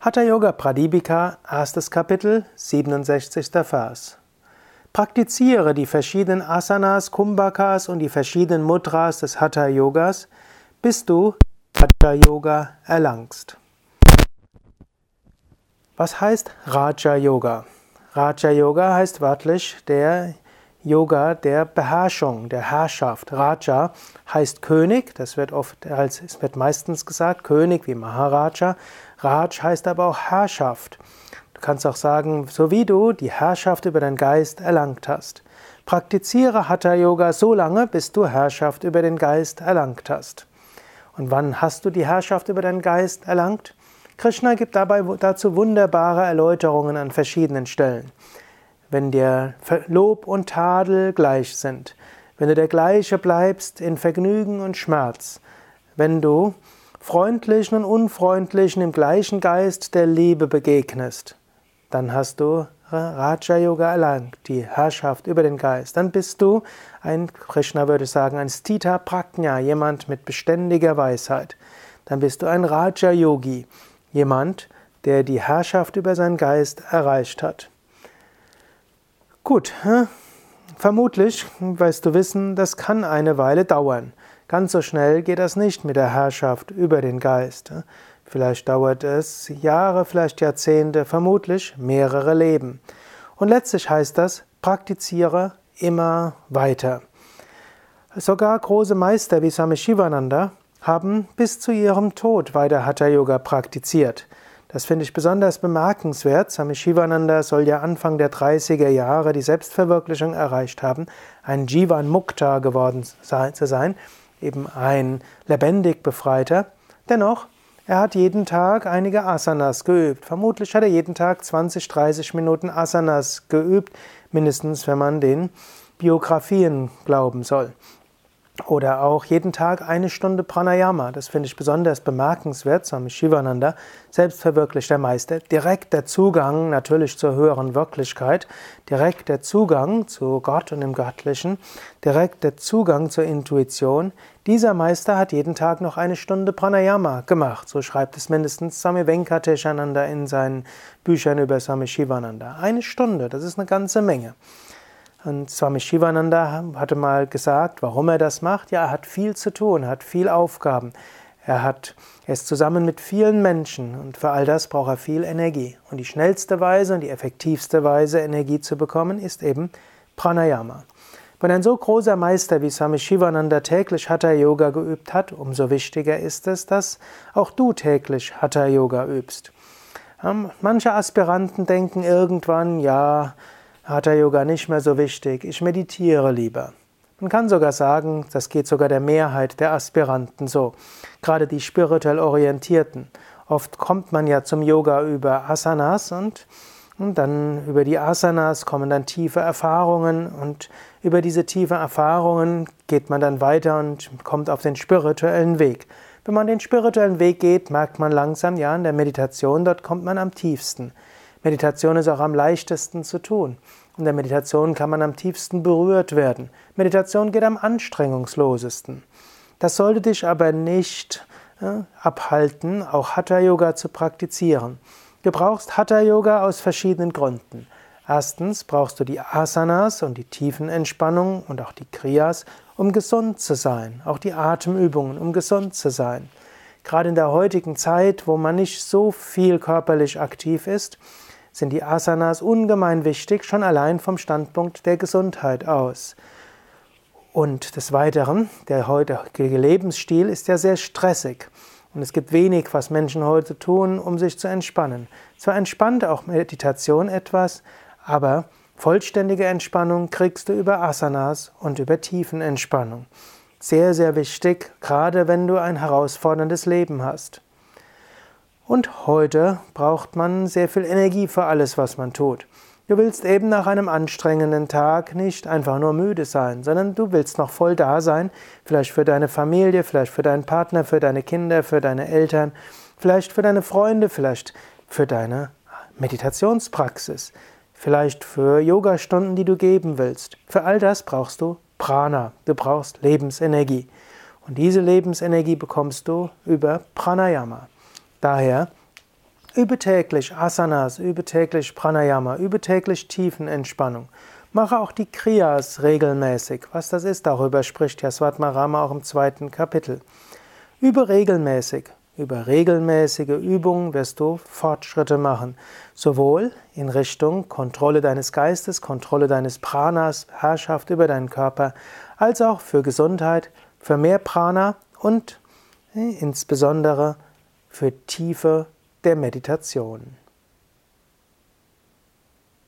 Hatha Yoga Pradipika, erstes Kapitel, 67. Vers. Praktiziere die verschiedenen Asanas, Kumbhakas und die verschiedenen Mudras des Hatha Yogas, bis du Hatha Yoga erlangst. Was heißt Raja Yoga? Raja Yoga heißt wörtlich der Yoga der Beherrschung, der Herrschaft. Raja heißt König, das wird oft als, es wird meistens gesagt, König wie Maharaja. Raj heißt aber auch Herrschaft. Du kannst auch sagen, so wie du die Herrschaft über deinen Geist erlangt hast. Praktiziere Hatha Yoga so lange, bis du Herrschaft über den Geist erlangt hast. Und wann hast du die Herrschaft über deinen Geist erlangt? Krishna gibt dabei dazu wunderbare Erläuterungen an verschiedenen Stellen wenn dir Lob und Tadel gleich sind, wenn du der gleiche bleibst in Vergnügen und Schmerz, wenn du freundlichen und unfreundlichen im gleichen Geist der Liebe begegnest, dann hast du Raja Yoga erlangt, die Herrschaft über den Geist. Dann bist du ein, Krishna würde sagen, ein Stita Prajna, jemand mit beständiger Weisheit. Dann bist du ein Raja Yogi, jemand, der die Herrschaft über seinen Geist erreicht hat. Gut, vermutlich weißt du wissen, das kann eine Weile dauern. Ganz so schnell geht das nicht mit der Herrschaft über den Geist. Vielleicht dauert es Jahre, vielleicht Jahrzehnte, vermutlich mehrere Leben. Und letztlich heißt das, praktiziere immer weiter. Sogar große Meister wie Swami Shivananda haben bis zu ihrem Tod weiter Hatha Yoga praktiziert. Das finde ich besonders bemerkenswert. Swami Shivananda soll ja Anfang der 30er Jahre die Selbstverwirklichung erreicht haben, ein Jivan Mukta geworden zu sein, eben ein lebendig Befreiter. Dennoch, er hat jeden Tag einige Asanas geübt. Vermutlich hat er jeden Tag 20, 30 Minuten Asanas geübt, mindestens wenn man den Biografien glauben soll. Oder auch jeden Tag eine Stunde Pranayama. Das finde ich besonders bemerkenswert. Swami Shivananda, selbstverwirklichter Meister. Direkt der Zugang natürlich zur höheren Wirklichkeit. Direkt der Zugang zu Gott und dem Göttlichen. Direkt der Zugang zur Intuition. Dieser Meister hat jeden Tag noch eine Stunde Pranayama gemacht. So schreibt es mindestens Swami Venkateshananda in seinen Büchern über Swami Shivananda. Eine Stunde, das ist eine ganze Menge. Und Swami Shivananda hatte mal gesagt, warum er das macht. Ja, er hat viel zu tun, hat viel Aufgaben. Er, hat, er ist zusammen mit vielen Menschen und für all das braucht er viel Energie. Und die schnellste Weise und die effektivste Weise, Energie zu bekommen, ist eben Pranayama. Wenn ein so großer Meister wie Swami Shivananda täglich Hatha Yoga geübt hat, umso wichtiger ist es, dass auch du täglich Hatha Yoga übst. Ähm, manche Aspiranten denken irgendwann, ja, Hatha Yoga nicht mehr so wichtig, ich meditiere lieber. Man kann sogar sagen, das geht sogar der Mehrheit der Aspiranten so, gerade die spirituell Orientierten. Oft kommt man ja zum Yoga über Asanas und, und dann über die Asanas kommen dann tiefe Erfahrungen und über diese tiefen Erfahrungen geht man dann weiter und kommt auf den spirituellen Weg. Wenn man den spirituellen Weg geht, merkt man langsam, ja, in der Meditation, dort kommt man am tiefsten. Meditation ist auch am leichtesten zu tun. In der Meditation kann man am tiefsten berührt werden. Meditation geht am anstrengungslosesten. Das sollte dich aber nicht äh, abhalten, auch Hatha Yoga zu praktizieren. Du brauchst Hatha Yoga aus verschiedenen Gründen. Erstens brauchst du die Asanas und die Tiefenentspannung und auch die Kriyas, um gesund zu sein, auch die Atemübungen, um gesund zu sein. Gerade in der heutigen Zeit, wo man nicht so viel körperlich aktiv ist, sind die Asanas ungemein wichtig, schon allein vom Standpunkt der Gesundheit aus. Und des Weiteren, der heutige Lebensstil ist ja sehr stressig. Und es gibt wenig, was Menschen heute tun, um sich zu entspannen. Zwar entspannt auch Meditation etwas, aber vollständige Entspannung kriegst du über Asanas und über Tiefenentspannung. Sehr, sehr wichtig, gerade wenn du ein herausforderndes Leben hast. Und heute braucht man sehr viel Energie für alles, was man tut. Du willst eben nach einem anstrengenden Tag nicht einfach nur müde sein, sondern du willst noch voll da sein, vielleicht für deine Familie, vielleicht für deinen Partner, für deine Kinder, für deine Eltern, vielleicht für deine Freunde, vielleicht für deine Meditationspraxis, vielleicht für Yogastunden, die du geben willst. Für all das brauchst du Prana, du brauchst Lebensenergie. Und diese Lebensenergie bekommst du über Pranayama. Daher Übe täglich Asanas, übe täglich Pranayama, übe täglich Tiefenentspannung. Mache auch die Kriyas regelmäßig. Was das ist, darüber spricht ja Svatmarama auch im zweiten Kapitel. Übe regelmäßig. Über regelmäßige Übungen wirst du Fortschritte machen, sowohl in Richtung Kontrolle deines Geistes, Kontrolle deines Pranas, Herrschaft über deinen Körper, als auch für Gesundheit, für mehr Prana und äh, insbesondere für Tiefe der Meditation.